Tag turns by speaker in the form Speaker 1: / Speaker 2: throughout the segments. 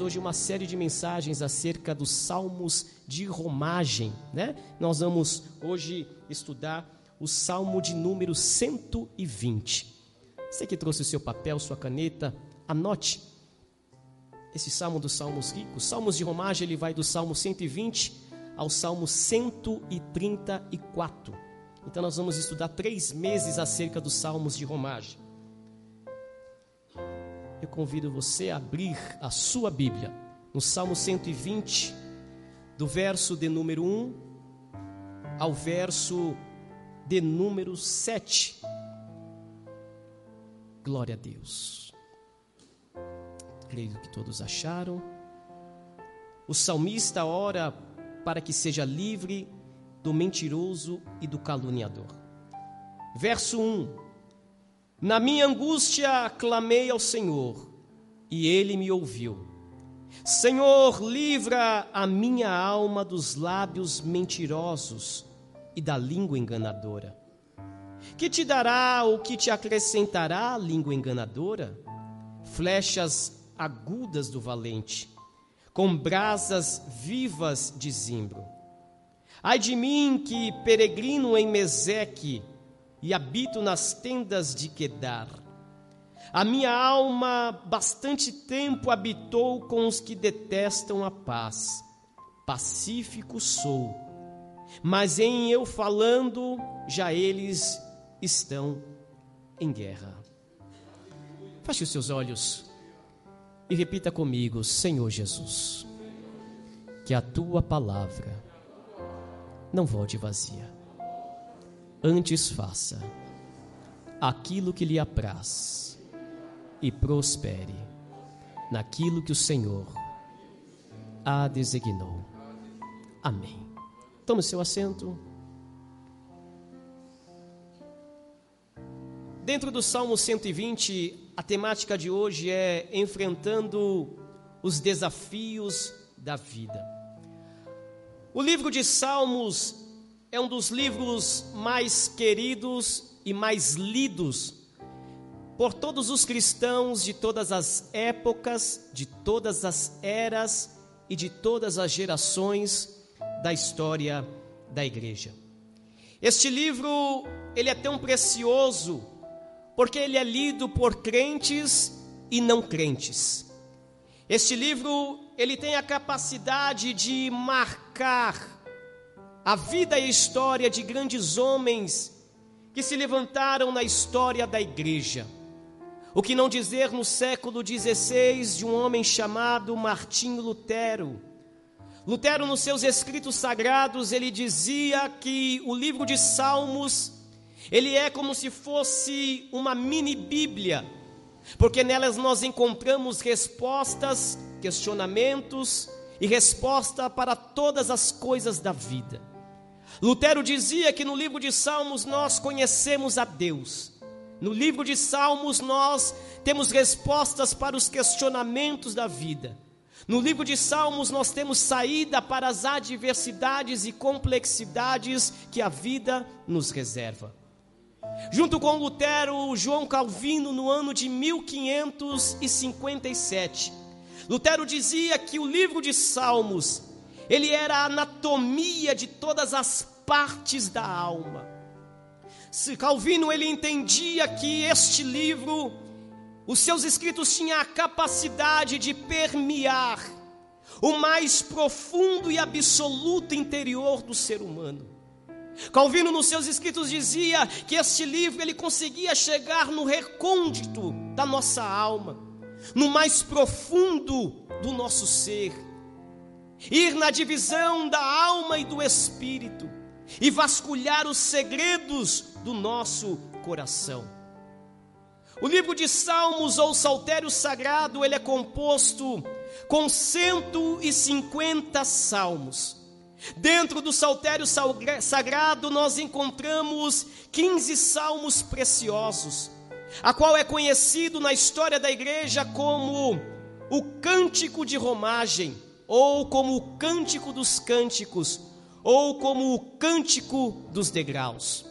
Speaker 1: hoje uma série de mensagens acerca dos salmos de romagem, né? Nós vamos hoje estudar o salmo de número 120. Você que trouxe o seu papel, sua caneta, anote esse salmo dos salmos ricos. Salmos de romagem, ele vai do salmo 120 ao salmo 134. Então nós vamos estudar três meses acerca dos salmos de romagem eu convido você a abrir a sua Bíblia no Salmo 120, do verso de número 1 ao verso de número 7. Glória a Deus. Creio que todos acharam. O salmista ora para que seja livre do mentiroso e do caluniador. Verso 1: na minha angústia clamei ao Senhor, e ele me ouviu. Senhor, livra a minha alma dos lábios mentirosos e da língua enganadora. Que te dará ou que te acrescentará a língua enganadora? Flechas agudas do valente, com brasas vivas de zimbro. Ai de mim que peregrino em Meseque, e habito nas tendas de Quedar. A minha alma bastante tempo habitou com os que detestam a paz. Pacífico sou, mas em eu falando, já eles estão em guerra. Feche os seus olhos e repita comigo, Senhor Jesus, que a tua palavra não volte vazia Antes faça aquilo que lhe apraz e prospere naquilo que o Senhor a designou. Amém. Tome seu assento. Dentro do Salmo 120, a temática de hoje é enfrentando os desafios da vida. O livro de Salmos é um dos livros mais queridos e mais lidos por todos os cristãos de todas as épocas, de todas as eras e de todas as gerações da história da igreja. Este livro, ele é tão precioso porque ele é lido por crentes e não crentes. Este livro, ele tem a capacidade de marcar a vida e a história de grandes homens que se levantaram na história da igreja. O que não dizer no século XVI de um homem chamado Martinho Lutero. Lutero, nos seus escritos sagrados, ele dizia que o livro de Salmos, ele é como se fosse uma mini Bíblia, porque nelas nós encontramos respostas, questionamentos e resposta para todas as coisas da vida. Lutero dizia que no livro de Salmos nós conhecemos a Deus. No livro de Salmos nós temos respostas para os questionamentos da vida. No livro de Salmos nós temos saída para as adversidades e complexidades que a vida nos reserva. Junto com Lutero, João Calvino, no ano de 1557, Lutero dizia que o livro de Salmos ele era a anatomia de todas as partes da alma. Se Calvino ele entendia que este livro, os seus escritos tinham a capacidade de permear o mais profundo e absoluto interior do ser humano. Calvino nos seus escritos dizia que este livro ele conseguia chegar no recôndito da nossa alma, no mais profundo do nosso ser ir na divisão da alma e do espírito e vasculhar os segredos do nosso coração. O livro de Salmos ou Saltério Sagrado, ele é composto com 150 salmos. Dentro do Saltério Sagrado nós encontramos 15 salmos preciosos, a qual é conhecido na história da igreja como o Cântico de Romagem ou como o cântico dos cânticos, ou como o cântico dos degraus.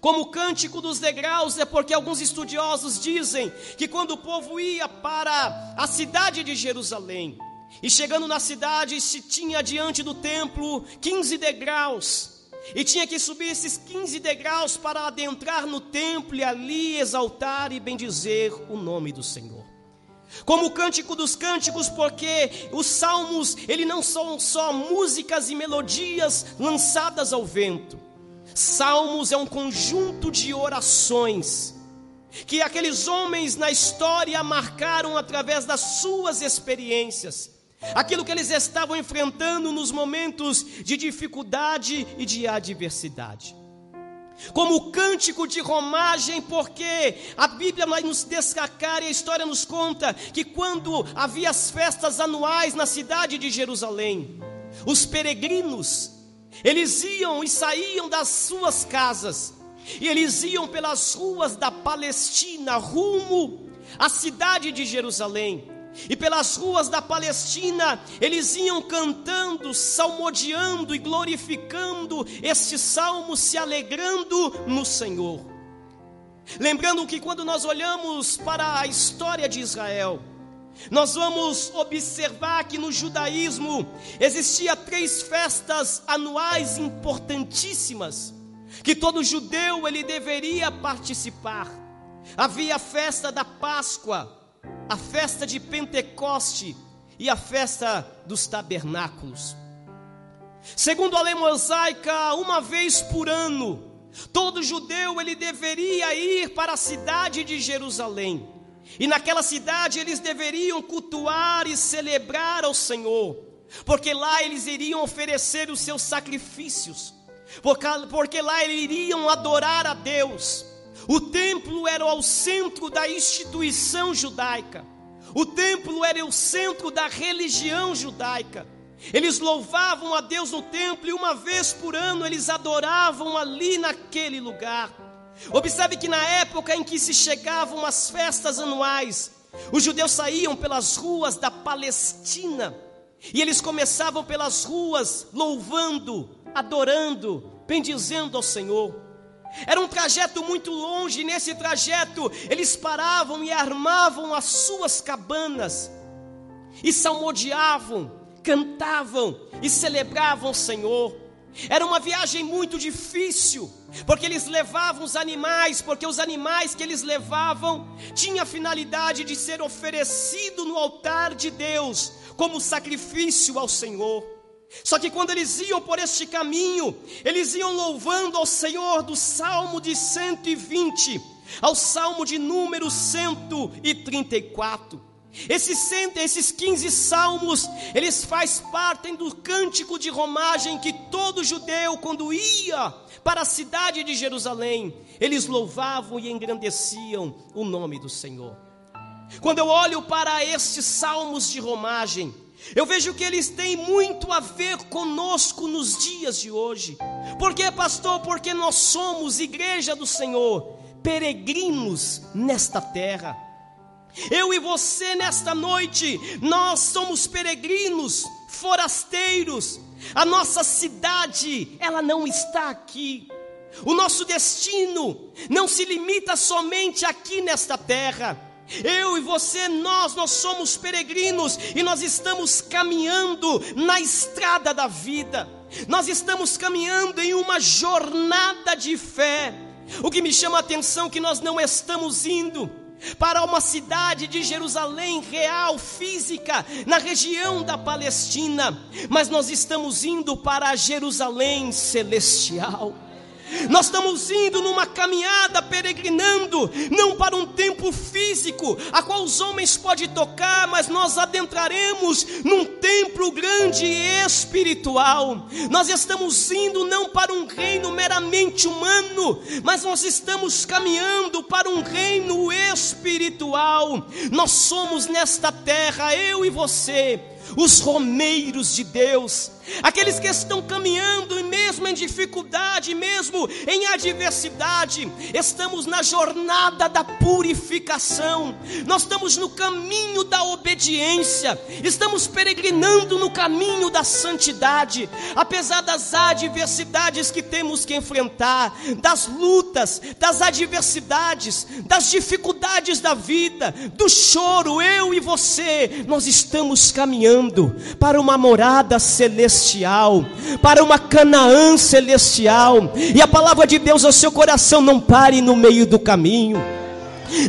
Speaker 1: Como o cântico dos degraus, é porque alguns estudiosos dizem que quando o povo ia para a cidade de Jerusalém, e chegando na cidade, se tinha diante do templo 15 degraus, e tinha que subir esses 15 degraus para adentrar no templo e ali exaltar e bendizer o nome do Senhor. Como o cântico dos cânticos, porque os salmos, ele não são só músicas e melodias lançadas ao vento. Salmos é um conjunto de orações que aqueles homens na história marcaram através das suas experiências aquilo que eles estavam enfrentando nos momentos de dificuldade e de adversidade. Como o cântico de romagem, porque a Bíblia vai nos destacar e a história nos conta que quando havia as festas anuais na cidade de Jerusalém, os peregrinos, eles iam e saíam das suas casas, e eles iam pelas ruas da Palestina rumo à cidade de Jerusalém. E pelas ruas da Palestina, eles iam cantando, salmodiando e glorificando este salmo, se alegrando no Senhor. Lembrando que quando nós olhamos para a história de Israel, nós vamos observar que no judaísmo existia três festas anuais importantíssimas que todo judeu ele deveria participar. Havia a festa da Páscoa, a festa de Pentecoste e a festa dos tabernáculos. Segundo a lei mosaica, uma vez por ano, todo judeu ele deveria ir para a cidade de Jerusalém. E naquela cidade eles deveriam cultuar e celebrar ao Senhor, porque lá eles iriam oferecer os seus sacrifícios, porque, lá eles iriam adorar a Deus. O templo era o centro da instituição judaica. O templo era o centro da religião judaica. Eles louvavam a Deus no templo e uma vez por ano eles adoravam ali naquele lugar. Observe que na época em que se chegavam as festas anuais, os judeus saíam pelas ruas da Palestina e eles começavam pelas ruas louvando, adorando, bendizendo ao Senhor. Era um trajeto muito longe, e nesse trajeto eles paravam e armavam as suas cabanas, e salmodiavam, cantavam e celebravam o Senhor. Era uma viagem muito difícil, porque eles levavam os animais, porque os animais que eles levavam tinham a finalidade de ser oferecido no altar de Deus como sacrifício ao Senhor. Só que quando eles iam por este caminho, eles iam louvando ao Senhor do Salmo de 120 ao Salmo de número 134. Esses, esses 15 salmos, eles fazem parte do cântico de romagem que todo judeu, quando ia para a cidade de Jerusalém, eles louvavam e engrandeciam o nome do Senhor. Quando eu olho para estes salmos de romagem, eu vejo que eles têm muito a ver conosco nos dias de hoje. Por quê, pastor? Porque nós somos igreja do Senhor, peregrinos nesta terra. Eu e você nesta noite, nós somos peregrinos, forasteiros. A nossa cidade, ela não está aqui. O nosso destino não se limita somente aqui nesta terra. Eu e você, nós, nós somos peregrinos e nós estamos caminhando na estrada da vida. Nós estamos caminhando em uma jornada de fé. O que me chama a atenção é que nós não estamos indo para uma cidade de Jerusalém real, física, na região da Palestina, mas nós estamos indo para a Jerusalém celestial. Nós estamos indo numa caminhada peregrinando, não para um templo físico, a qual os homens podem tocar, mas nós adentraremos num templo grande e espiritual. Nós estamos indo não para um reino meramente humano, mas nós estamos caminhando para um reino espiritual. Nós somos nesta terra, eu e você, os romeiros de Deus aqueles que estão caminhando, e mesmo em dificuldade, mesmo em adversidade, estamos na jornada da purificação, nós estamos no caminho da obediência, estamos peregrinando no caminho da santidade, apesar das adversidades que temos que enfrentar, das lutas, das adversidades, das dificuldades da vida, do choro, eu e você, nós estamos caminhando para uma morada celestial celestial, para uma Canaã celestial. E a palavra de Deus ao seu coração não pare no meio do caminho.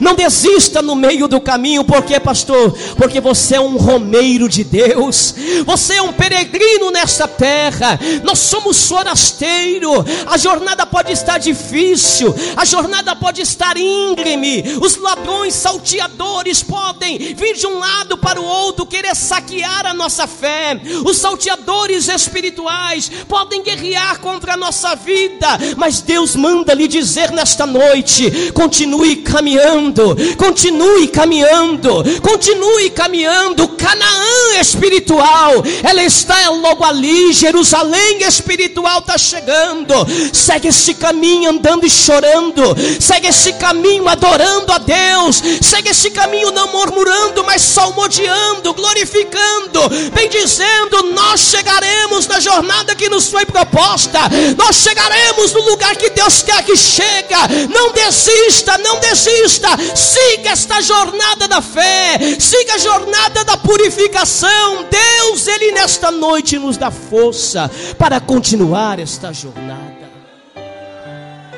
Speaker 1: Não desista no meio do caminho, porque pastor? Porque você é um romeiro de Deus. Você é um peregrino nesta terra. Nós somos forasteiro. A jornada pode estar difícil, a jornada pode estar íngreme. Os ladrões salteadores podem vir de um lado para o outro querer saquear a nossa fé. Os salteadores espirituais podem guerrear contra a nossa vida, mas Deus manda lhe dizer nesta noite: continue caminhando caminhando, continue caminhando, continue caminhando. Canaã espiritual, ela está logo ali, Jerusalém espiritual está chegando. Segue esse caminho andando e chorando, segue esse caminho adorando a Deus, segue esse caminho não murmurando, mas salmodiando, glorificando, bem dizendo: Nós chegaremos na jornada que nos foi proposta, nós chegaremos no lugar que Deus quer que chega. Não desista, não desista siga esta jornada da fé, siga a jornada da purificação. Deus, Ele nesta noite nos dá força para continuar esta jornada.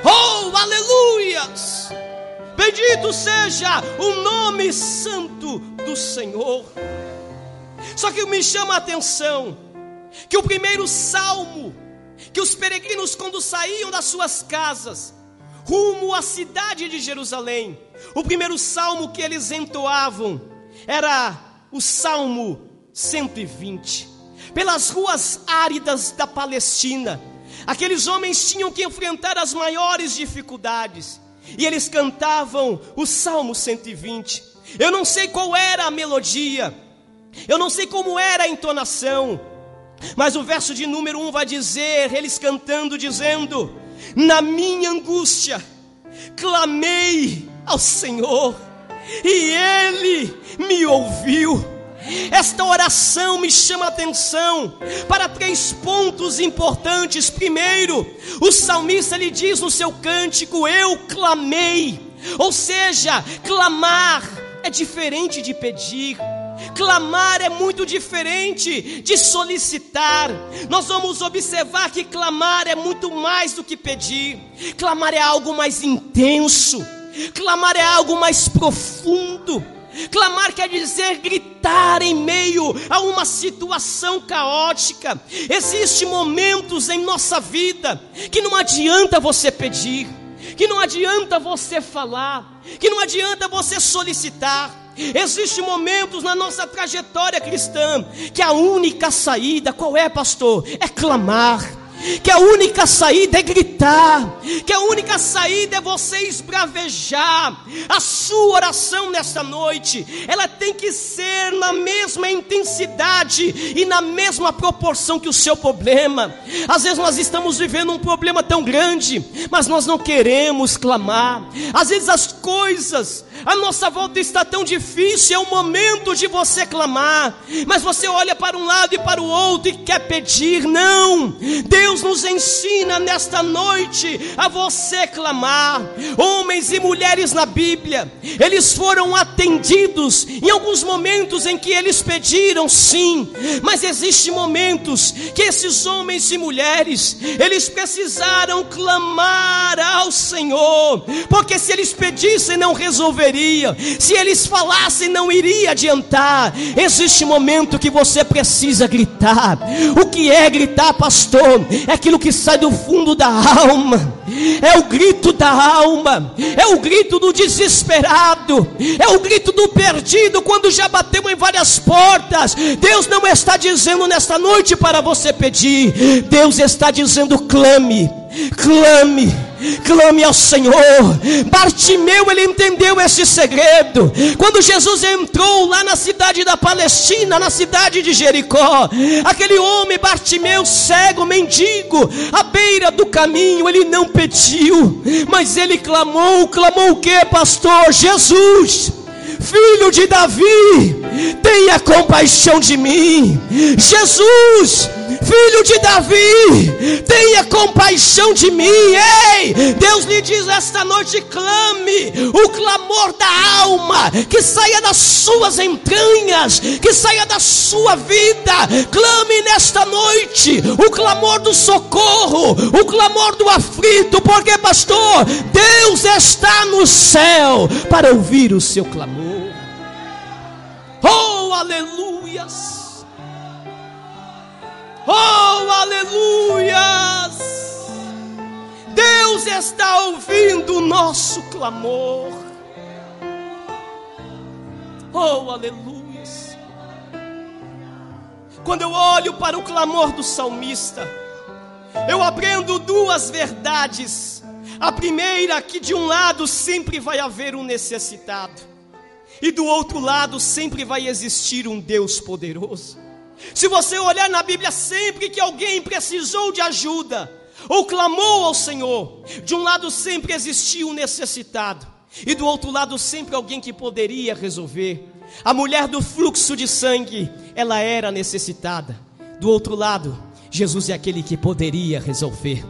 Speaker 1: Oh, aleluias! Bendito seja o nome santo do Senhor. Só que me chama a atenção que o primeiro salmo que os peregrinos, quando saíam das suas casas, rumo à cidade de Jerusalém. O primeiro salmo que eles entoavam era o Salmo 120. Pelas ruas áridas da Palestina, aqueles homens tinham que enfrentar as maiores dificuldades, e eles cantavam o Salmo 120. Eu não sei qual era a melodia, eu não sei como era a entonação, mas o verso de número 1 vai dizer, eles cantando, dizendo: na minha angústia, clamei ao Senhor, e Ele me ouviu. Esta oração me chama a atenção para três pontos importantes. Primeiro, o salmista lhe diz no seu cântico: Eu clamei. Ou seja, clamar é diferente de pedir. Clamar é muito diferente de solicitar. Nós vamos observar que clamar é muito mais do que pedir. Clamar é algo mais intenso. Clamar é algo mais profundo. Clamar quer dizer gritar em meio a uma situação caótica. Existem momentos em nossa vida que não adianta você pedir, que não adianta você falar, que não adianta você solicitar. Existem momentos na nossa trajetória cristã que a única saída, qual é, pastor? É clamar que a única saída é gritar, que a única saída é você esbravejar. A sua oração nesta noite, ela tem que ser na mesma intensidade e na mesma proporção que o seu problema. Às vezes nós estamos vivendo um problema tão grande, mas nós não queremos clamar. Às vezes as coisas a nossa volta está tão difícil, é o momento de você clamar, mas você olha para um lado e para o outro e quer pedir, não. Deus nos ensina nesta noite a você clamar. Homens e mulheres na Bíblia, eles foram atendidos em alguns momentos em que eles pediram, sim, mas existem momentos que esses homens e mulheres, eles precisaram clamar ao Senhor, porque se eles pedissem não resolveria se eles falassem, não iria adiantar. Existe momento que você precisa gritar. O que é gritar, pastor? É aquilo que sai do fundo da alma. É o grito da alma. É o grito do desesperado. É o grito do perdido quando já bateu em várias portas. Deus não está dizendo nesta noite para você pedir. Deus está dizendo clame, clame clame ao Senhor. Bartimeu, ele entendeu esse segredo. Quando Jesus entrou lá na cidade da Palestina, na cidade de Jericó, aquele homem, Bartimeu, cego, mendigo, à beira do caminho, ele não pediu, mas ele clamou, clamou o que, pastor? Jesus filho de Davi, tenha compaixão de mim. Jesus, filho de Davi, tenha compaixão de mim. Ei, Deus lhe diz esta noite: clame o clamor da alma, que saia das suas entranhas, que saia da sua vida. Clame nesta noite o clamor do socorro, o clamor do aflito, porque, pastor, Deus está no céu para ouvir o seu clamor. Oh, aleluias! Oh, aleluias! Deus está ouvindo o nosso clamor. Oh, aleluias! Quando eu olho para o clamor do salmista, eu aprendo duas verdades. A primeira, que de um lado sempre vai haver um necessitado, e do outro lado sempre vai existir um Deus poderoso. Se você olhar na Bíblia, sempre que alguém precisou de ajuda ou clamou ao Senhor, de um lado sempre existiu um necessitado, e do outro lado sempre alguém que poderia resolver. A mulher do fluxo de sangue, ela era necessitada. Do outro lado, Jesus é aquele que poderia resolver.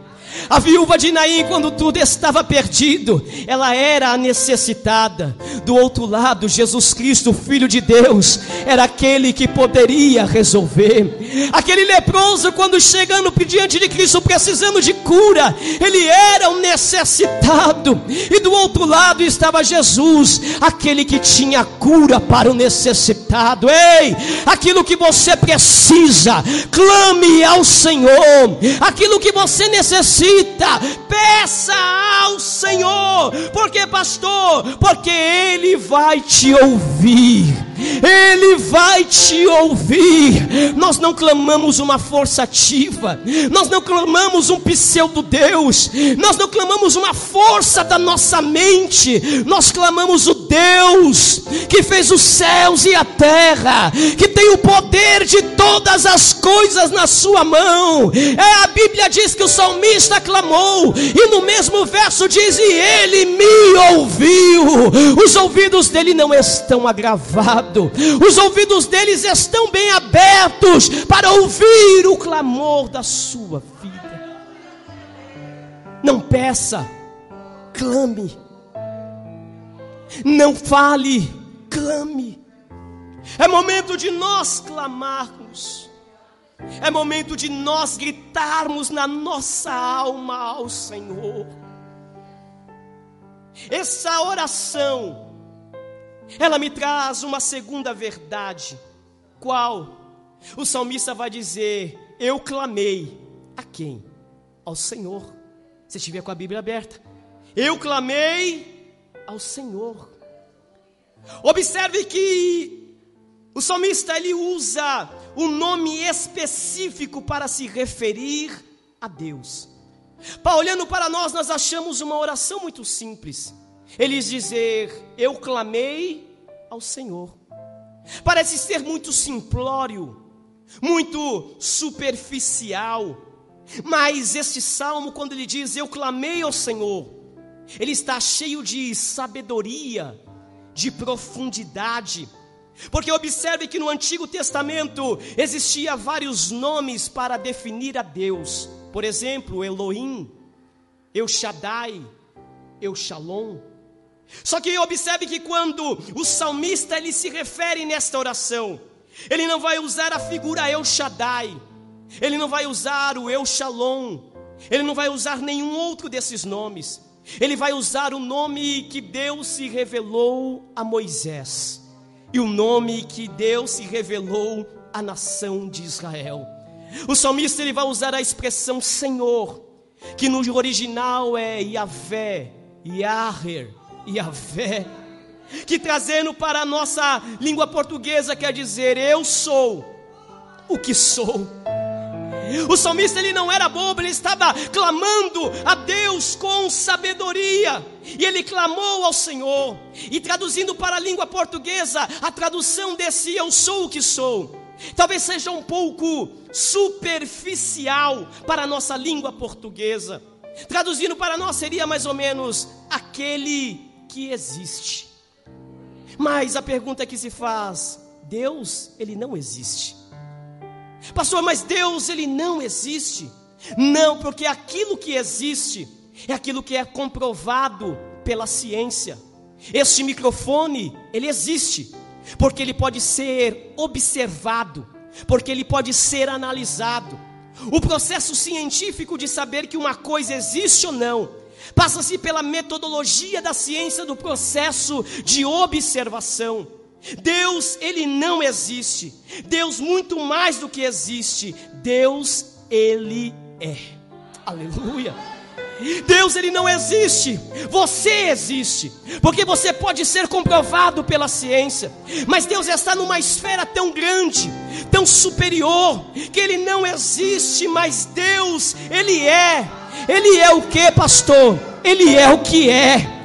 Speaker 1: A viúva de Naim, quando tudo estava perdido, ela era a necessitada. Do outro lado, Jesus Cristo, Filho de Deus, era aquele que poderia resolver. Aquele leproso, quando chegando diante de Cristo, precisando de cura, ele era um necessitado. E do outro lado estava Jesus, aquele que tinha cura para o necessitado. Ei, aquilo que você precisa, clame ao Senhor. Aquilo que você necessita necessita, peça ao Senhor, porque pastor, porque Ele vai te ouvir. Ele vai te ouvir. Nós não clamamos uma força ativa, nós não clamamos um pseudo-deus, nós não clamamos uma força da nossa mente, nós clamamos o Deus que fez os céus e a terra, que tem o poder de todas as coisas na sua mão. É a Bíblia diz que o salmista clamou, e no mesmo verso diz: E ele me ouviu. Os ouvidos dele não estão agravados os ouvidos deles estão bem abertos para ouvir o clamor da sua vida. Não peça, clame. Não fale, clame. É momento de nós clamarmos. É momento de nós gritarmos na nossa alma ao Senhor. Essa oração ela me traz uma segunda verdade. Qual? O salmista vai dizer: Eu clamei a quem? Ao Senhor. Se estiver com a Bíblia aberta, eu clamei ao Senhor. Observe que o salmista ele usa um nome específico para se referir a Deus. Olhando para nós, nós achamos uma oração muito simples. Eles dizer: Eu clamei ao Senhor. Parece ser muito simplório, muito superficial. Mas este salmo, quando ele diz: Eu clamei ao Senhor, ele está cheio de sabedoria, de profundidade. Porque observe que no Antigo Testamento existia vários nomes para definir a Deus. Por exemplo, Elohim, El Shaddai, El Shalom. Só que observe que quando o salmista ele se refere nesta oração, ele não vai usar a figura El Shaddai, ele não vai usar o El Shalom, ele não vai usar nenhum outro desses nomes. Ele vai usar o nome que Deus se revelou a Moisés e o nome que Deus se revelou à nação de Israel. O salmista ele vai usar a expressão Senhor, que no original é Yahvé, Yahher, e a fé, que trazendo para a nossa língua portuguesa quer dizer: Eu sou o que sou. O salmista ele não era bobo, ele estava clamando a Deus com sabedoria. E ele clamou ao Senhor. E traduzindo para a língua portuguesa, a tradução desse eu sou o que sou. Talvez seja um pouco superficial para a nossa língua portuguesa. Traduzindo para nós seria mais ou menos aquele que existe. Mas a pergunta que se faz, Deus, ele não existe. Pastor, mas Deus ele não existe. Não, porque aquilo que existe é aquilo que é comprovado pela ciência. Este microfone, ele existe, porque ele pode ser observado, porque ele pode ser analisado. O processo científico de saber que uma coisa existe ou não passa-se pela metodologia da ciência do processo de observação. Deus, ele não existe. Deus, muito mais do que existe, Deus, ele é. Aleluia. Deus ele não existe, você existe, porque você pode ser comprovado pela ciência, mas Deus está numa esfera tão grande, tão superior, que ele não existe, mas Deus, ele é. Ele é o que, pastor? Ele é o que é.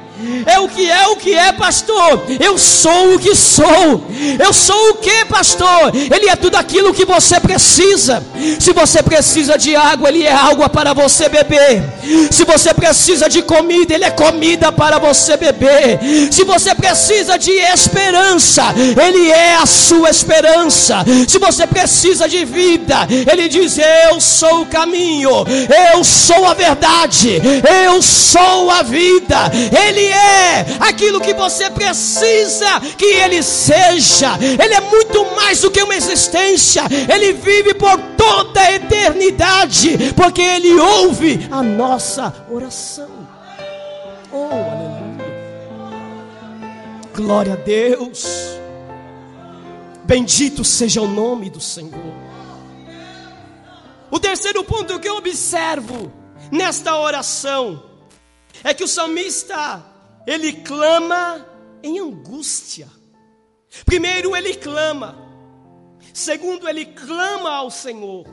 Speaker 1: É o que é o que é, pastor. Eu sou o que sou. Eu sou o que, pastor? Ele é tudo aquilo que você precisa. Se você precisa de água, ele é água para você beber. Se você precisa de comida, ele é comida para você beber. Se você precisa de esperança, ele é a sua esperança. Se você precisa de vida, ele diz: Eu sou o caminho, eu sou a verdade, eu sou a vida. Ele é aquilo que você precisa que Ele seja. Ele é muito mais do que uma existência. Ele vive por toda a eternidade, porque Ele ouve a nossa oração. Oh, aleluia. Glória a Deus. Bendito seja o nome do Senhor. O terceiro ponto que eu observo nesta oração é que o salmista ele clama em angústia. Primeiro, ele clama. Segundo, ele clama ao Senhor.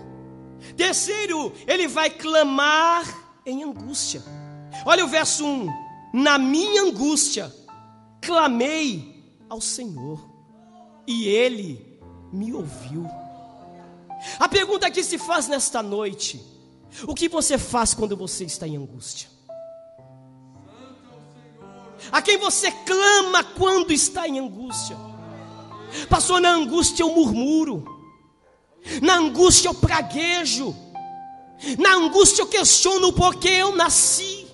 Speaker 1: Terceiro, ele vai clamar em angústia. Olha o verso 1: Na minha angústia, clamei ao Senhor, e ele me ouviu. A pergunta que se faz nesta noite: o que você faz quando você está em angústia? A quem você clama quando está em angústia. Passou na angústia eu murmuro, na angústia eu praguejo, na angústia eu questiono o porquê eu nasci.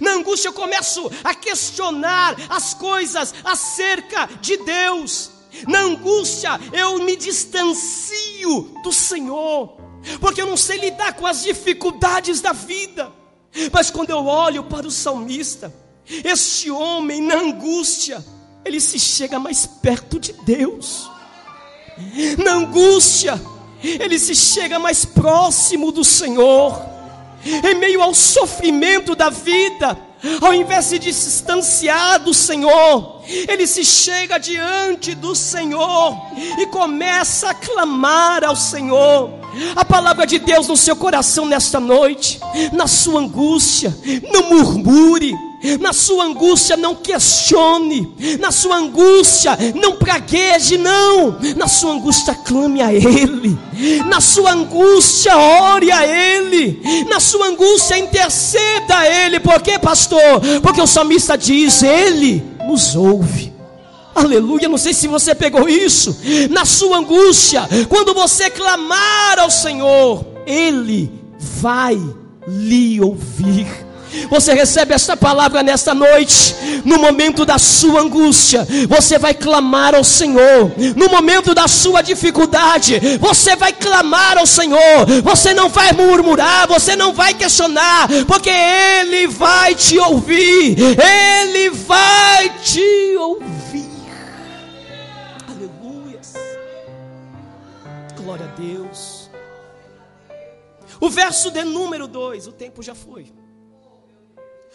Speaker 1: Na angústia eu começo a questionar as coisas acerca de Deus. Na angústia eu me distancio do Senhor, porque eu não sei lidar com as dificuldades da vida. Mas quando eu olho para o salmista, este homem, na angústia, ele se chega mais perto de Deus. Na angústia, ele se chega mais próximo do Senhor. Em meio ao sofrimento da vida, ao invés de distanciar do Senhor, ele se chega diante do Senhor e começa a clamar ao Senhor. A palavra de Deus no seu coração nesta noite, na sua angústia, não murmure, na sua angústia não questione, na sua angústia não pragueje, não, na sua angústia clame a Ele, na sua angústia ore a Ele, na sua angústia interceda a Ele, por quê, pastor? Porque o salmista diz: Ele nos ouve. Aleluia, não sei se você pegou isso. Na sua angústia, quando você clamar ao Senhor, Ele vai lhe ouvir. Você recebe esta palavra nesta noite, no momento da sua angústia, você vai clamar ao Senhor, no momento da sua dificuldade, você vai clamar ao Senhor, você não vai murmurar, você não vai questionar, porque Ele vai te ouvir, Ele vai te ouvir. Glória a Deus. O verso de número 2, o tempo já foi.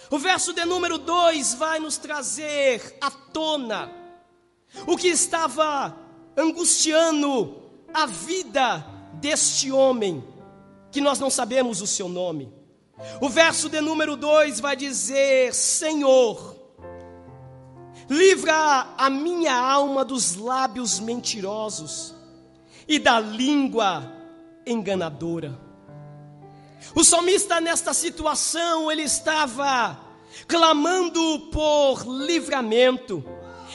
Speaker 1: O verso de número 2 vai nos trazer à tona o que estava angustiando a vida deste homem. que nós não sabemos o seu nome. O verso de número 2 vai dizer: Senhor, livra a minha alma dos lábios mentirosos e da língua enganadora. O salmista, nesta situação, ele estava clamando por livramento,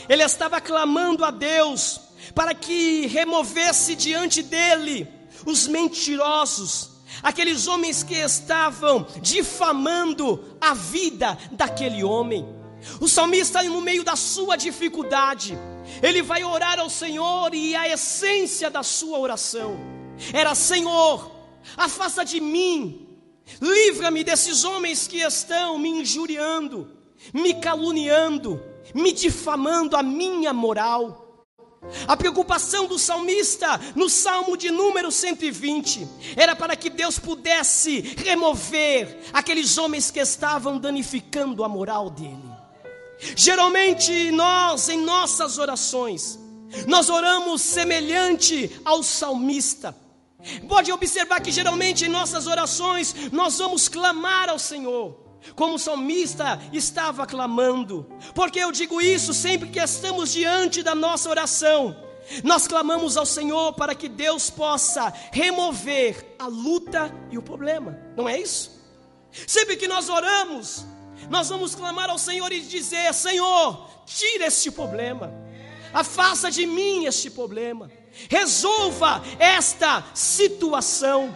Speaker 1: ele estava clamando a Deus para que removesse diante dele os mentirosos, aqueles homens que estavam difamando a vida daquele homem. O salmista, no meio da sua dificuldade, ele vai orar ao Senhor e a essência da sua oração era: Senhor, afasta de mim, livra-me desses homens que estão me injuriando, me caluniando, me difamando a minha moral. A preocupação do salmista no salmo de número 120 era para que Deus pudesse remover aqueles homens que estavam danificando a moral dele. Geralmente nós, em nossas orações, nós oramos semelhante ao salmista. Pode observar que geralmente em nossas orações nós vamos clamar ao Senhor como o salmista estava clamando. Porque eu digo isso sempre que estamos diante da nossa oração. Nós clamamos ao Senhor para que Deus possa remover a luta e o problema. Não é isso? Sempre que nós oramos, nós vamos clamar ao Senhor e dizer: Senhor, tira este problema. Afasta de mim este problema. Resolva esta situação.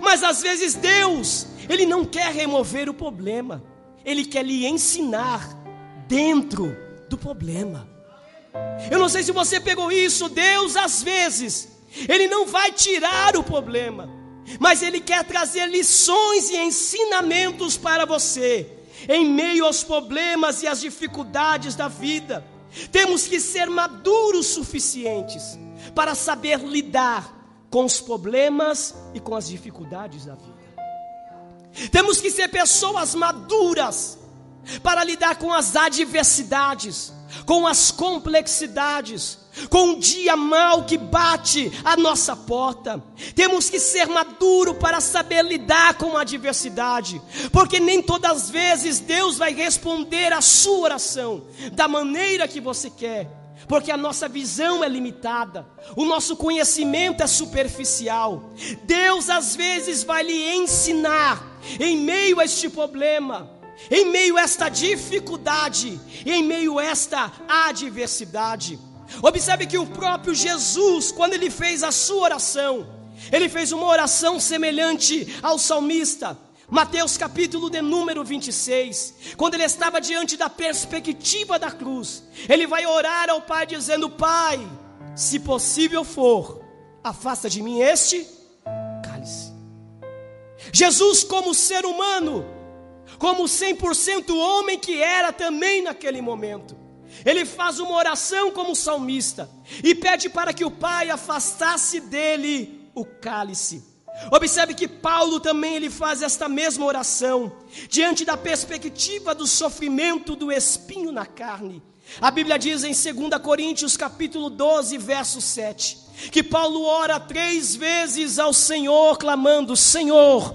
Speaker 1: Mas às vezes Deus, Ele não quer remover o problema, Ele quer lhe ensinar dentro do problema. Eu não sei se você pegou isso, Deus às vezes, Ele não vai tirar o problema, mas Ele quer trazer lições e ensinamentos para você, em meio aos problemas e às dificuldades da vida. Temos que ser maduros suficientes para saber lidar com os problemas e com as dificuldades da vida. Temos que ser pessoas maduras para lidar com as adversidades, com as complexidades, com o dia mal que bate à nossa porta. Temos que ser maduro para saber lidar com a adversidade, porque nem todas as vezes Deus vai responder a sua oração da maneira que você quer porque a nossa visão é limitada, o nosso conhecimento é superficial. Deus às vezes vai lhe ensinar, em meio a este problema, em meio a esta dificuldade, em meio a esta adversidade. Observe que o próprio Jesus, quando ele fez a sua oração, ele fez uma oração semelhante ao salmista. Mateus capítulo de número 26, quando ele estava diante da perspectiva da cruz, ele vai orar ao Pai dizendo: Pai, se possível for, afasta de mim este cálice. Jesus, como ser humano, como 100% homem que era também naquele momento, ele faz uma oração como salmista e pede para que o Pai afastasse dele o cálice. Observe que Paulo também ele faz esta mesma oração diante da perspectiva do sofrimento do espinho na carne. A Bíblia diz em 2 Coríntios capítulo 12, verso 7, que Paulo ora três vezes ao Senhor clamando: Senhor,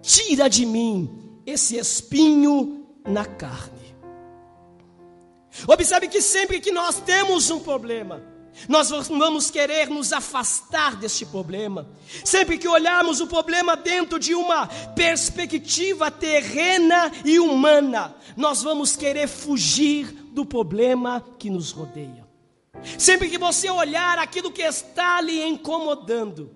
Speaker 1: tira de mim esse espinho na carne. Observe que sempre que nós temos um problema, nós vamos querer nos afastar deste problema. Sempre que olharmos o problema dentro de uma perspectiva terrena e humana, nós vamos querer fugir do problema que nos rodeia. Sempre que você olhar aquilo que está lhe incomodando,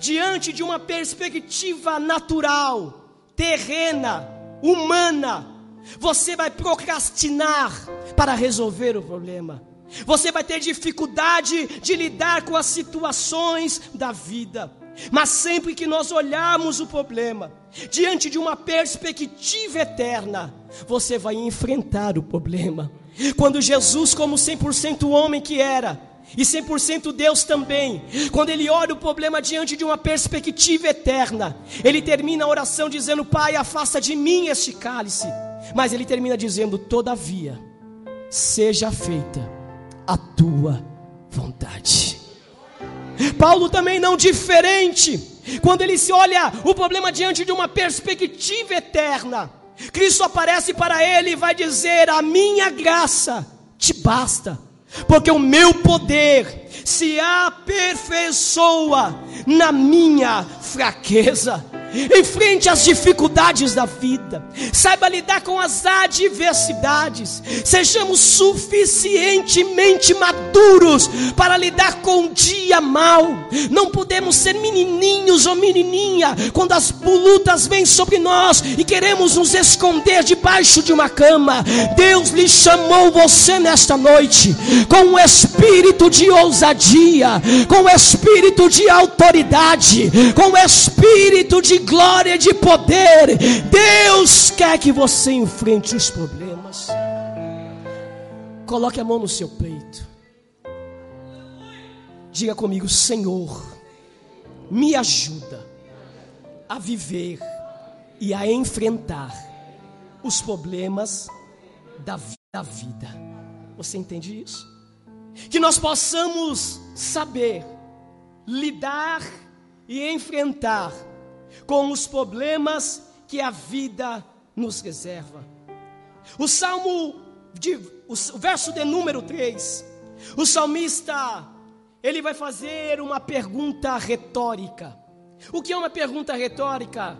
Speaker 1: diante de uma perspectiva natural, terrena, humana, você vai procrastinar para resolver o problema. Você vai ter dificuldade de lidar com as situações da vida. Mas sempre que nós olharmos o problema diante de uma perspectiva eterna, você vai enfrentar o problema. Quando Jesus, como 100% homem que era, e 100% Deus também, quando ele olha o problema diante de uma perspectiva eterna, ele termina a oração dizendo: Pai, afasta de mim este cálice. Mas ele termina dizendo: Todavia, seja feita a tua vontade. Paulo também não diferente. quando ele se olha o problema diante de uma perspectiva eterna, Cristo aparece para ele e vai dizer: A minha graça te basta, porque o meu poder se aperfeiçoa na minha fraqueza. Enfrente as dificuldades da vida, saiba lidar com as adversidades, sejamos suficientemente maduros para lidar com o dia mal. Não podemos ser menininhos ou menininha quando as lutas vêm sobre nós e queremos nos esconder debaixo de uma cama. Deus lhe chamou você nesta noite com um espírito de ousadia, com um espírito de autoridade, com um espírito de glória e de poder. Deus quer que você enfrente os problemas. Coloque a mão no seu peito. Diga comigo, Senhor, me ajuda a viver e a enfrentar os problemas da vida. Você entende isso? Que nós possamos saber lidar e enfrentar com os problemas que a vida nos reserva. O salmo, de, o verso de número 3, o salmista, ele vai fazer uma pergunta retórica. O que é uma pergunta retórica?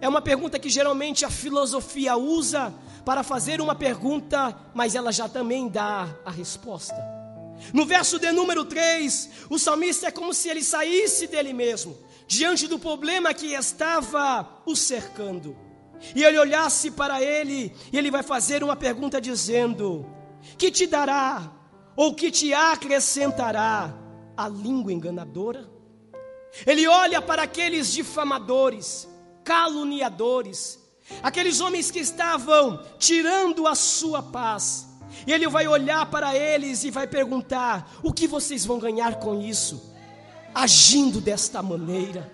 Speaker 1: É uma pergunta que geralmente a filosofia usa para fazer uma pergunta, mas ela já também dá a resposta. No verso de número 3, o salmista é como se ele saísse dele mesmo diante do problema que estava o cercando. E ele olhasse para ele, e ele vai fazer uma pergunta dizendo: Que te dará ou que te acrescentará a língua enganadora? Ele olha para aqueles difamadores, caluniadores, aqueles homens que estavam tirando a sua paz. E ele vai olhar para eles e vai perguntar: O que vocês vão ganhar com isso? Agindo desta maneira.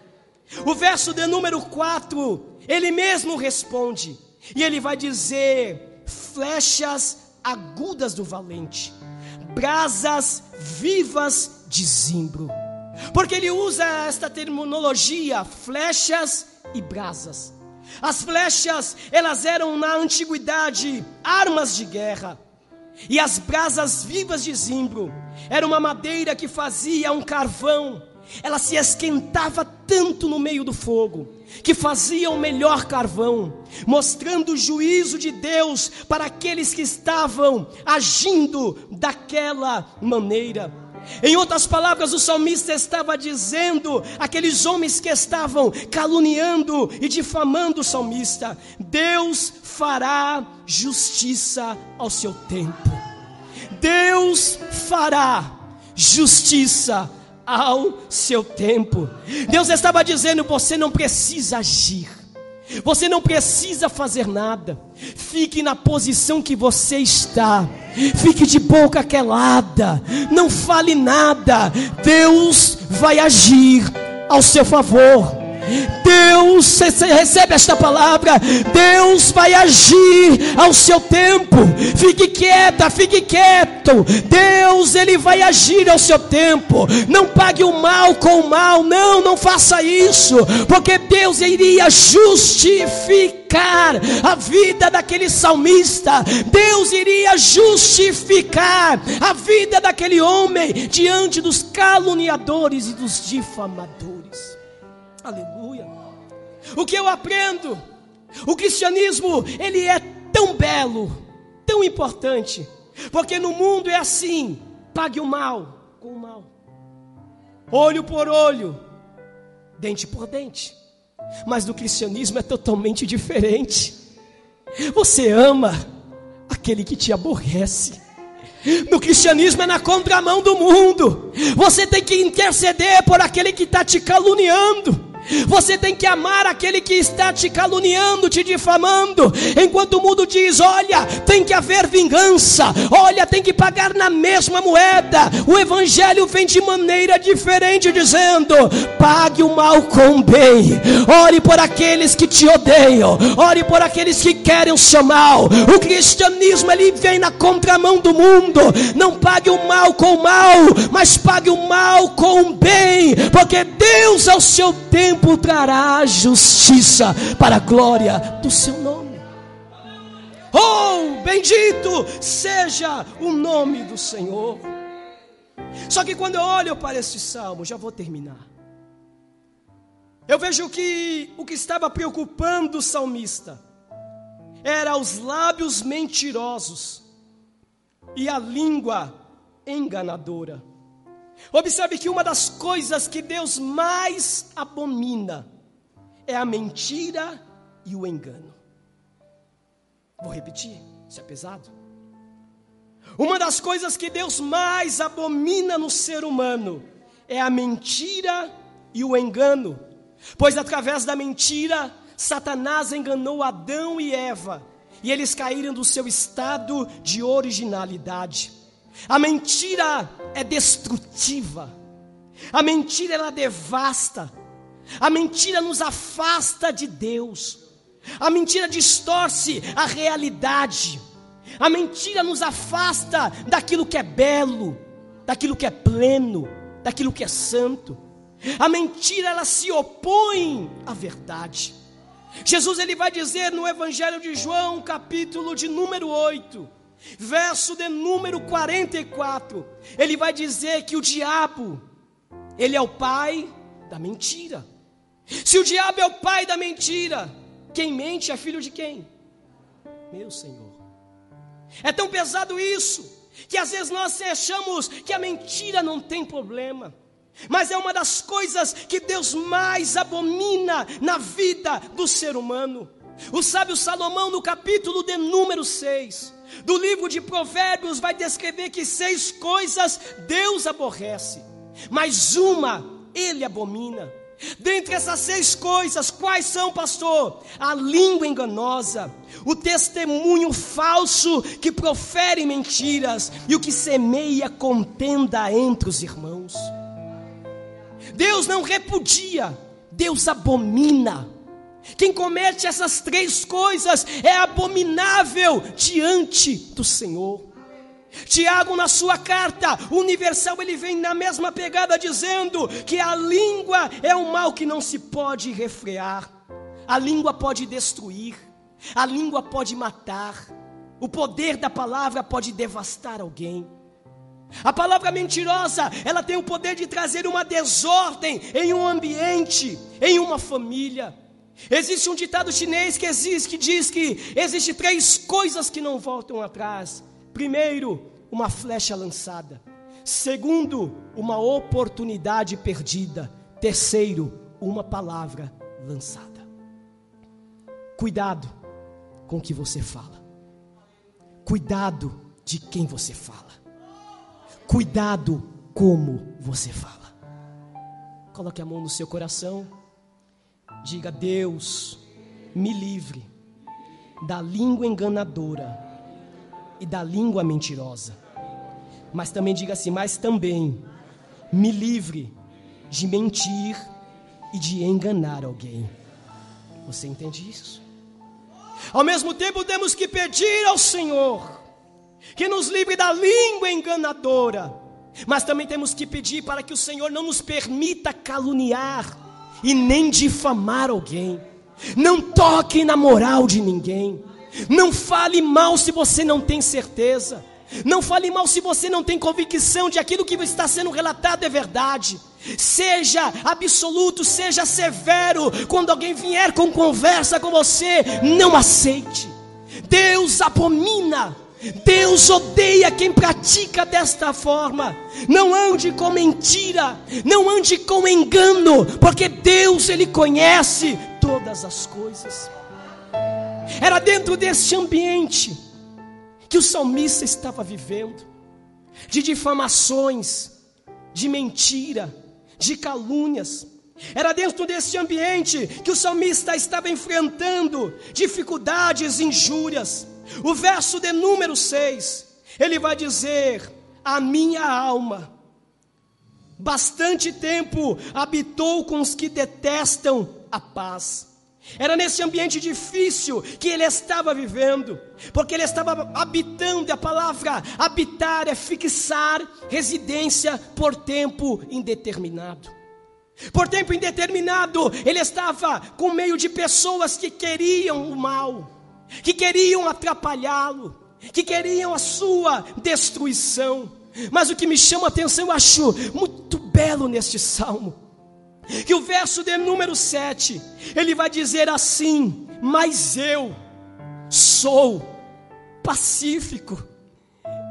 Speaker 1: O verso de número 4, ele mesmo responde, e ele vai dizer: flechas agudas do valente, brasas vivas de zimbro. Porque ele usa esta terminologia, flechas e brasas. As flechas, elas eram na antiguidade armas de guerra. E as brasas vivas de zimbro era uma madeira que fazia um carvão ela se esquentava tanto no meio do fogo, que fazia o melhor carvão, mostrando o juízo de Deus para aqueles que estavam agindo daquela maneira. Em outras palavras, o salmista estava dizendo aqueles homens que estavam caluniando e difamando o salmista: Deus fará justiça ao seu tempo. Deus fará justiça ao seu tempo. Deus estava dizendo: você não precisa agir. Você não precisa fazer nada. Fique na posição que você está. Fique de boca quelada. Não fale nada. Deus vai agir ao seu favor. Deus recebe esta palavra. Deus vai agir ao seu tempo. Fique quieta, fique quieto. Deus ele vai agir ao seu tempo. Não pague o mal com o mal. Não, não faça isso, porque Deus iria justificar a vida daquele salmista. Deus iria justificar a vida daquele homem diante dos caluniadores e dos difamadores. Aleluia. O que eu aprendo? O cristianismo, ele é tão belo, tão importante, porque no mundo é assim: pague o mal com o mal, olho por olho, dente por dente. Mas no cristianismo é totalmente diferente. Você ama aquele que te aborrece. No cristianismo é na contramão do mundo. Você tem que interceder por aquele que está te caluniando. Você tem que amar aquele que está te caluniando, te difamando, enquanto o mundo diz: olha, tem que haver vingança, olha, tem que pagar na mesma moeda. O Evangelho vem de maneira diferente, dizendo: pague o mal com o bem, ore por aqueles que te odeiam, ore por aqueles que querem o seu mal. O cristianismo ele vem na contramão do mundo, não pague o mal com o mal, mas pague o mal com o bem, porque Deus, ao seu tempo, tempo trará justiça para a glória do seu nome. Oh, bendito seja o nome do Senhor. Só que quando eu olho para este salmo, já vou terminar. Eu vejo que o que estava preocupando o salmista era os lábios mentirosos e a língua enganadora. Observe que uma das coisas que Deus mais abomina é a mentira e o engano. Vou repetir, isso é pesado. Uma das coisas que Deus mais abomina no ser humano é a mentira e o engano, pois através da mentira, Satanás enganou Adão e Eva, e eles caíram do seu estado de originalidade. A mentira é destrutiva. A mentira ela devasta. A mentira nos afasta de Deus. A mentira distorce a realidade. A mentira nos afasta daquilo que é belo, daquilo que é pleno, daquilo que é santo. A mentira ela se opõe à verdade. Jesus ele vai dizer no Evangelho de João, capítulo de número 8, verso de número 44, ele vai dizer que o diabo, ele é o pai da mentira. Se o diabo é o pai da mentira, quem mente é filho de quem? Meu Senhor. É tão pesado isso, que às vezes nós achamos que a mentira não tem problema. Mas é uma das coisas que Deus mais abomina na vida do ser humano. O sábio Salomão, no capítulo de número 6, do livro de Provérbios, vai descrever que seis coisas Deus aborrece, mas uma ele abomina. Dentre essas seis coisas, quais são, pastor? A língua enganosa, o testemunho falso que profere mentiras e o que semeia contenda entre os irmãos. Deus não repudia, Deus abomina. Quem comete essas três coisas é abominável diante do Senhor. Tiago, na sua carta universal, ele vem na mesma pegada dizendo que a língua é um mal que não se pode refrear, a língua pode destruir, a língua pode matar, o poder da palavra pode devastar alguém. A palavra mentirosa, ela tem o poder de trazer uma desordem em um ambiente, em uma família. Existe um ditado chinês que existe que diz que existe três coisas que não voltam atrás. Primeiro, uma flecha lançada. Segundo, uma oportunidade perdida. Terceiro, uma palavra lançada. Cuidado com o que você fala. Cuidado de quem você fala. Cuidado como você fala. Coloque a mão no seu coração. Diga: Deus, me livre da língua enganadora e da língua mentirosa. Mas também diga assim: Mas também me livre de mentir e de enganar alguém. Você entende isso? Ao mesmo tempo, temos que pedir ao Senhor que nos livre da língua enganadora, mas também temos que pedir para que o Senhor não nos permita caluniar e nem difamar alguém. Não toque na moral de ninguém. Não fale mal se você não tem certeza. Não fale mal se você não tem convicção de aquilo que está sendo relatado é verdade. Seja absoluto, seja severo. Quando alguém vier com conversa com você, não aceite. Deus abomina Deus odeia quem pratica desta forma. Não ande com mentira, não ande com engano, porque Deus ele conhece todas as coisas. Era dentro desse ambiente que o salmista estava vivendo, de difamações, de mentira, de calúnias. Era dentro desse ambiente que o salmista estava enfrentando dificuldades, injúrias. O verso de número 6, ele vai dizer: A minha alma, bastante tempo habitou com os que detestam a paz. Era nesse ambiente difícil que ele estava vivendo, porque ele estava habitando, a palavra habitar é fixar residência por tempo indeterminado. Por tempo indeterminado, ele estava com meio de pessoas que queriam o mal, que queriam atrapalhá-lo, que queriam a sua destruição. Mas o que me chama a atenção, eu acho muito belo neste salmo, que o verso de número 7, ele vai dizer assim: Mas eu sou pacífico,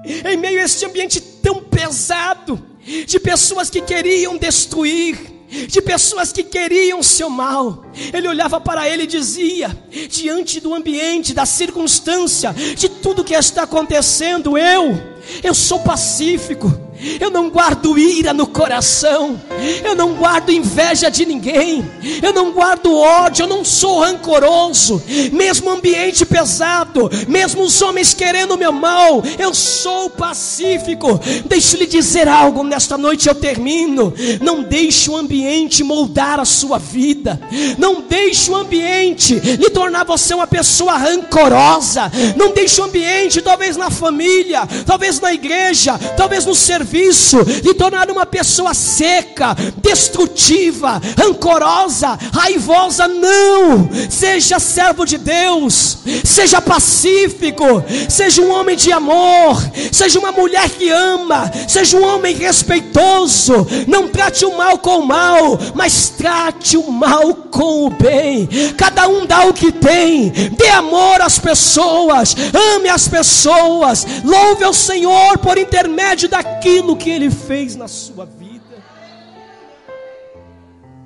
Speaker 1: em meio a este ambiente tão pesado, de pessoas que queriam destruir, de pessoas que queriam seu mal. Ele olhava para ele e dizia: diante do ambiente, da circunstância, de tudo que está acontecendo, eu, eu sou pacífico. Eu não guardo ira no coração, eu não guardo inveja de ninguém, eu não guardo ódio, eu não sou rancoroso, mesmo ambiente pesado, mesmo os homens querendo meu mal, eu sou pacífico. Deixe-lhe dizer algo. Nesta noite, eu termino. Não deixe o ambiente moldar a sua vida, não deixe o ambiente lhe tornar você uma pessoa rancorosa, não deixe o ambiente, talvez na família, talvez na igreja, talvez no serviço serviço, lhe tornar uma pessoa seca, destrutiva, rancorosa, raivosa. Não! Seja servo de Deus, seja pacífico, seja um homem de amor, seja uma mulher que ama, seja um homem respeitoso. Não trate o mal com o mal, mas trate o mal com o bem. Cada um dá o que tem, dê amor às pessoas, ame as pessoas, louve ao Senhor por intermédio daquilo aquilo que Ele fez na sua vida.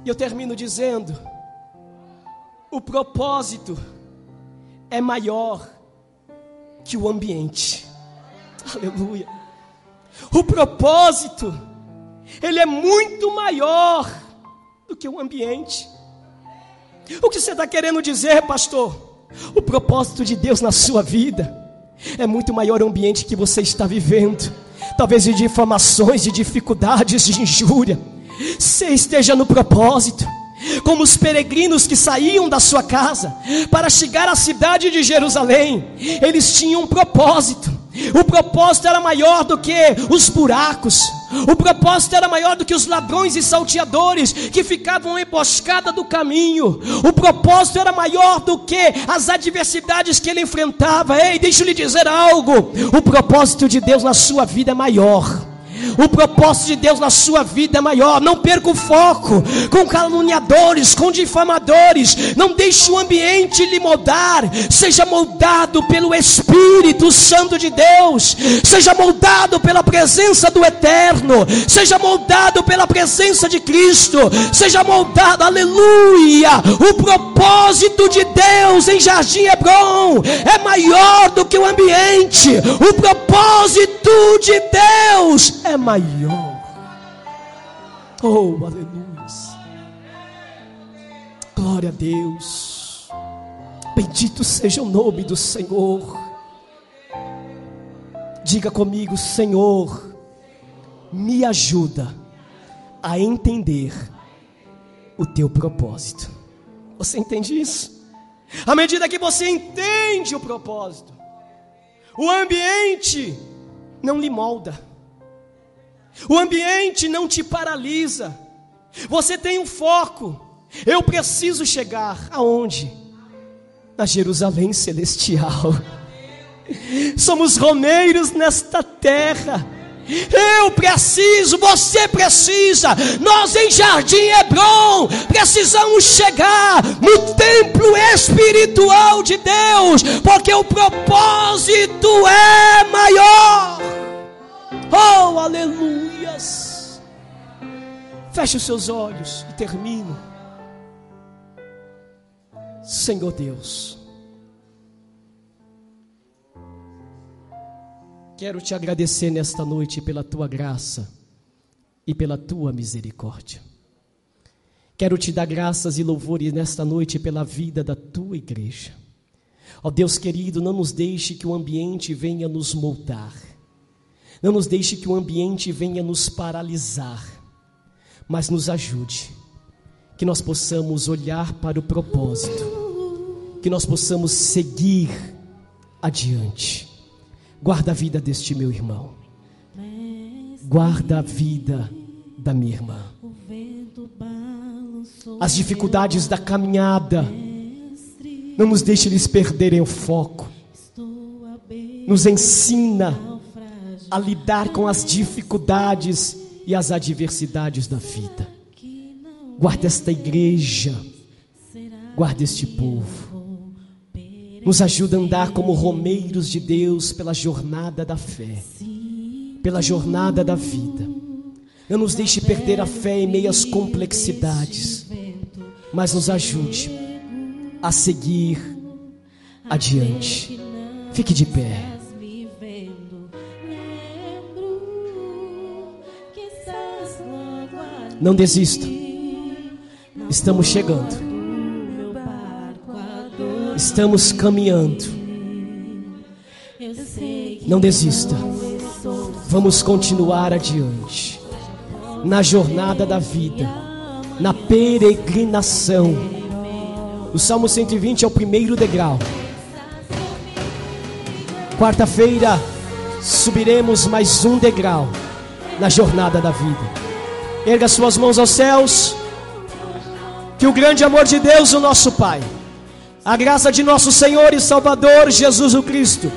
Speaker 1: E eu termino dizendo: o propósito é maior que o ambiente. Aleluia. O propósito, ele é muito maior do que o ambiente. O que você está querendo dizer, pastor? O propósito de Deus na sua vida é muito maior o ambiente que você está vivendo talvez de difamações, de dificuldades, de injúria. Você esteja no propósito, como os peregrinos que saíam da sua casa para chegar à cidade de Jerusalém, eles tinham um propósito. O propósito era maior do que os buracos. O propósito era maior do que os ladrões e salteadores que ficavam emboscada do caminho. O propósito era maior do que as adversidades que ele enfrentava. Ei, deixa eu lhe dizer algo. O propósito de Deus na sua vida é maior. O propósito de Deus na sua vida é maior. Não perca o foco com caluniadores, com difamadores. Não deixe o ambiente lhe moldar. Seja moldado pelo Espírito Santo de Deus. Seja moldado pela presença do Eterno. Seja moldado pela presença de Cristo. Seja moldado, aleluia. O propósito de Deus em Jardim Hebron é maior do que o ambiente. O propósito de Deus é maior. Oh, aleluia. Glória a Deus. Bendito seja o nome do Senhor. Diga comigo, Senhor, me ajuda a entender o teu propósito. Você entende isso? À medida que você entende o propósito, o ambiente não lhe molda. O ambiente não te paralisa. Você tem um foco. Eu preciso chegar aonde? Na Jerusalém celestial. Somos romeiros nesta terra. Eu preciso, você precisa. Nós em Jardim Hebron precisamos chegar no templo espiritual de Deus, porque o propósito é maior. Oh, aleluias! Feche os seus olhos e termino. Senhor Deus, quero te agradecer nesta noite pela tua graça e pela tua misericórdia. Quero te dar graças e louvores nesta noite pela vida da tua igreja. Ó Deus querido, não nos deixe que o ambiente venha nos moldar não nos deixe que o ambiente venha nos paralisar, mas nos ajude, que nós possamos olhar para o propósito, que nós possamos seguir adiante. Guarda a vida deste meu irmão, guarda a vida da minha irmã. as dificuldades da caminhada. Não nos deixe eles perderem o foco. Nos ensina a lidar com as dificuldades e as adversidades da vida. Guarda esta igreja, guarda este povo. Nos ajuda a andar como romeiros de Deus pela jornada da fé, pela jornada da vida. Não nos deixe perder a fé em meio às complexidades, mas nos ajude a seguir adiante. Fique de pé. Não desista. Estamos chegando. Estamos caminhando. Não desista. Vamos continuar adiante. Na jornada da vida. Na peregrinação. O Salmo 120 é o primeiro degrau. Quarta-feira subiremos mais um degrau na jornada da vida. Erga suas mãos aos céus. Que o grande amor de Deus, o nosso Pai, a graça de nosso Senhor e Salvador Jesus o Cristo